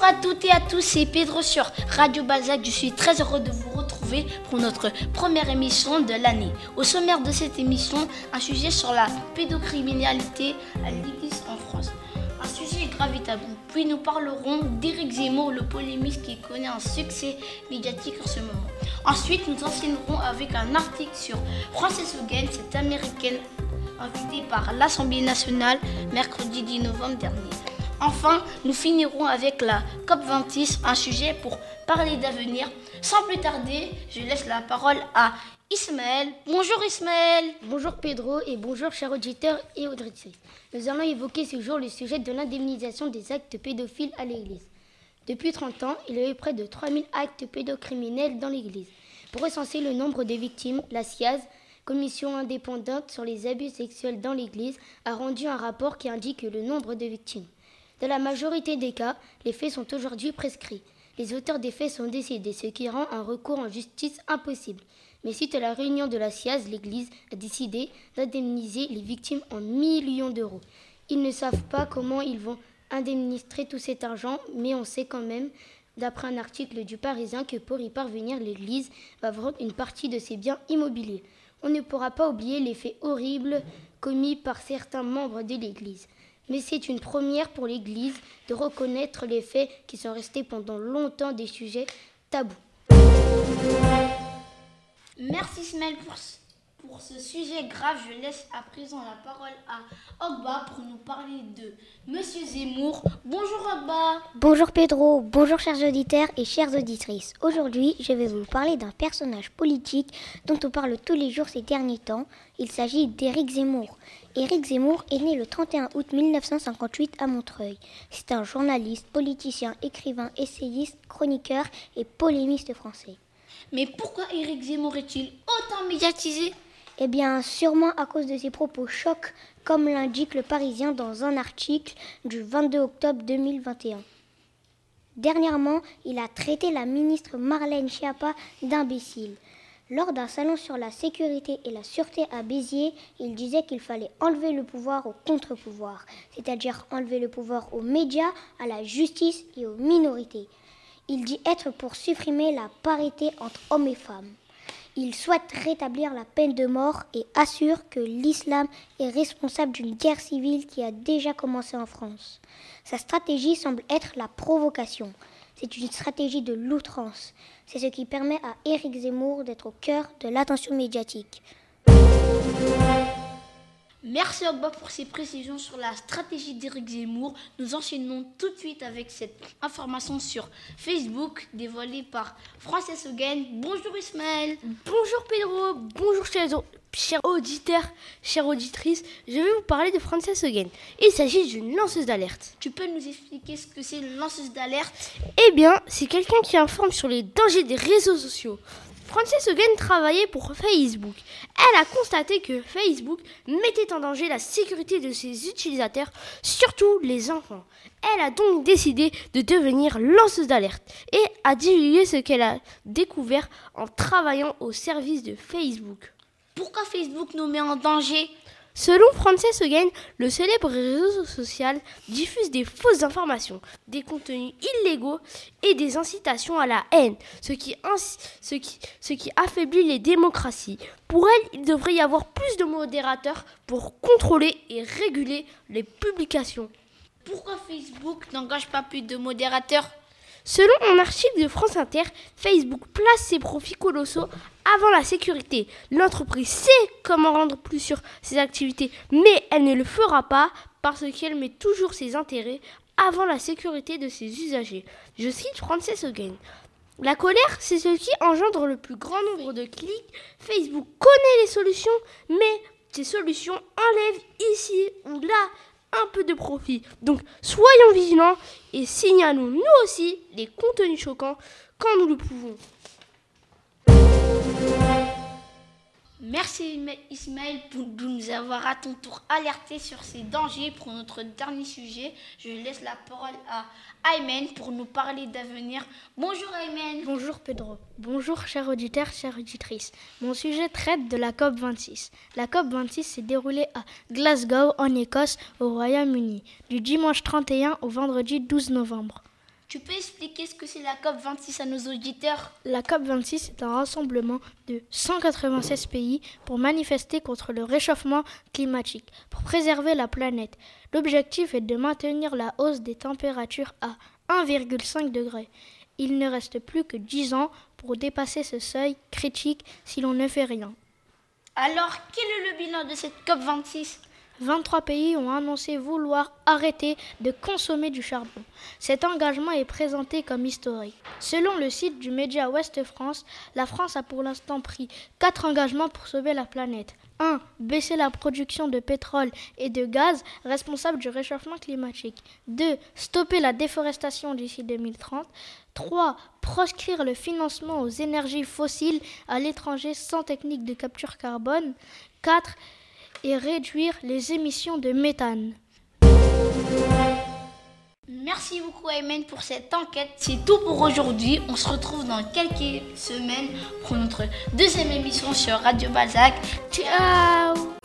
Bonjour à toutes et à tous, c'est Pedro sur Radio Balzac. Je suis très heureux de vous retrouver pour notre première émission de l'année. Au sommaire de cette émission, un sujet sur la pédocriminalité à l'Église en France. Un sujet grave et tabou. Puis nous parlerons d'Éric Zemmour, le polémiste qui connaît un succès médiatique en ce moment. Ensuite, nous enseignerons avec un article sur Frances Hogan, cette américaine invitée par l'Assemblée nationale mercredi 10 novembre dernier. Enfin, nous finirons avec la COP26, un sujet pour parler d'avenir. Sans plus tarder, je laisse la parole à Ismaël. Bonjour Ismaël. Bonjour Pedro et bonjour chers auditeurs et auditrices. Nous allons évoquer ce jour le sujet de l'indemnisation des actes pédophiles à l'Église. Depuis 30 ans, il y a eu près de 3000 actes pédocriminels dans l'Église. Pour recenser le nombre de victimes, la SIAZ, Commission indépendante sur les abus sexuels dans l'Église, a rendu un rapport qui indique le nombre de victimes. Dans la majorité des cas, les faits sont aujourd'hui prescrits. Les auteurs des faits sont décédés, ce qui rend un recours en justice impossible. Mais suite à la réunion de la SIAZ, l'Église a décidé d'indemniser les victimes en millions d'euros. Ils ne savent pas comment ils vont indemniser tout cet argent, mais on sait quand même, d'après un article du Parisien, que pour y parvenir, l'Église va vendre une partie de ses biens immobiliers. On ne pourra pas oublier les faits horribles commis par certains membres de l'Église mais c'est une première pour l'Église de reconnaître les faits qui sont restés pendant longtemps des sujets tabous. Merci Smel pour, pour ce sujet grave. Je laisse à présent la parole à Ogba pour nous parler de Monsieur Zemmour. Bonjour Ogba. Bonjour Pedro, bonjour chers auditeurs et chères auditrices. Aujourd'hui, je vais vous parler d'un personnage politique dont on parle tous les jours ces derniers temps. Il s'agit d'Éric Zemmour. Éric Zemmour est né le 31 août 1958 à Montreuil. C'est un journaliste, politicien, écrivain, essayiste, chroniqueur et polémiste français. Mais pourquoi Éric Zemmour est-il autant médiatisé? Eh bien, sûrement à cause de ses propos chocs, comme l'indique le Parisien dans un article du 22 octobre 2021. Dernièrement, il a traité la ministre Marlène Schiappa d'imbécile. Lors d'un salon sur la sécurité et la sûreté à Béziers, il disait qu'il fallait enlever le pouvoir au contre-pouvoir, c'est-à-dire enlever le pouvoir aux médias, à la justice et aux minorités. Il dit être pour supprimer la parité entre hommes et femmes. Il souhaite rétablir la peine de mort et assure que l'islam est responsable d'une guerre civile qui a déjà commencé en France. Sa stratégie semble être la provocation. C'est une stratégie de l'outrance. C'est ce qui permet à Éric Zemmour d'être au cœur de l'attention médiatique. Merci Ogba pour ces précisions sur la stratégie d'Éric Zemmour. Nous enchaînons tout de suite avec cette information sur Facebook dévoilée par Frances Hogan. Bonjour Ismaël. Bonjour Pedro. Bonjour chers, auditeurs, chères auditrices. Je vais vous parler de Frances Hogan. Il s'agit d'une lanceuse d'alerte. Tu peux nous expliquer ce que c'est une lanceuse d'alerte? Eh bien, c'est quelqu'un qui informe sur les dangers des réseaux sociaux. Frances Hogan travaillait pour Facebook. Elle a constaté que Facebook mettait en danger la sécurité de ses utilisateurs, surtout les enfants. Elle a donc décidé de devenir lanceuse d'alerte et a divulgué ce qu'elle a découvert en travaillant au service de Facebook. Pourquoi Facebook nous met en danger? Selon Frances Hogan, le célèbre réseau social diffuse des fausses informations, des contenus illégaux et des incitations à la haine, ce qui, affaiblit les démocraties. Pour elle, il devrait y avoir plus de modérateurs pour contrôler et réguler les publications. Pourquoi Facebook n'engage pas plus de modérateurs? Selon un article de France Inter, Facebook place ses profits colossaux avant la sécurité. L'entreprise sait comment rendre plus sur ses activités, mais elle ne le fera pas parce qu'elle met toujours ses intérêts avant la sécurité de ses usagers. Je cite Frances Hogan. La colère, c'est ce qui engendre le plus grand nombre de clics. Facebook connaît les solutions, mais ces solutions enlèvent ici ou là un peu de profit. Donc soyons vigilants et signalons nous aussi les contenus choquants quand nous le pouvons. Merci Ismaël pour nous avoir à ton tour alerté sur ces dangers pour notre dernier sujet. Je laisse la parole à Aymen pour nous parler d'avenir. Bonjour Aymen. Bonjour Pedro. Bonjour chers auditeurs, chères auditrices. Mon sujet traite de la COP26. La COP26 s'est déroulée à Glasgow en Écosse au Royaume-Uni du dimanche 31 au vendredi 12 novembre. Tu peux expliquer ce que c'est la COP26 à nos auditeurs? La COP26 est un rassemblement de 196 pays pour manifester contre le réchauffement climatique, pour préserver la planète. L'objectif est de maintenir la hausse des températures à 1,5 degré. Il ne reste plus que 10 ans pour dépasser ce seuil critique si l'on ne fait rien. Alors, quel est le bilan de cette COP26? 23 pays ont annoncé vouloir arrêter de consommer du charbon. Cet engagement est présenté comme historique. Selon le site du média Ouest France, la France a pour l'instant pris quatre engagements pour sauver la planète. 1. Baisser la production de pétrole et de gaz responsables du réchauffement climatique. 2. Stopper la déforestation d'ici 2030. 3. Proscrire le financement aux énergies fossiles à l'étranger sans technique de capture carbone. 4 et réduire les émissions de méthane. Merci beaucoup Aymen pour cette enquête. C'est tout pour aujourd'hui. On se retrouve dans quelques semaines pour notre deuxième émission sur Radio Balzac. Ciao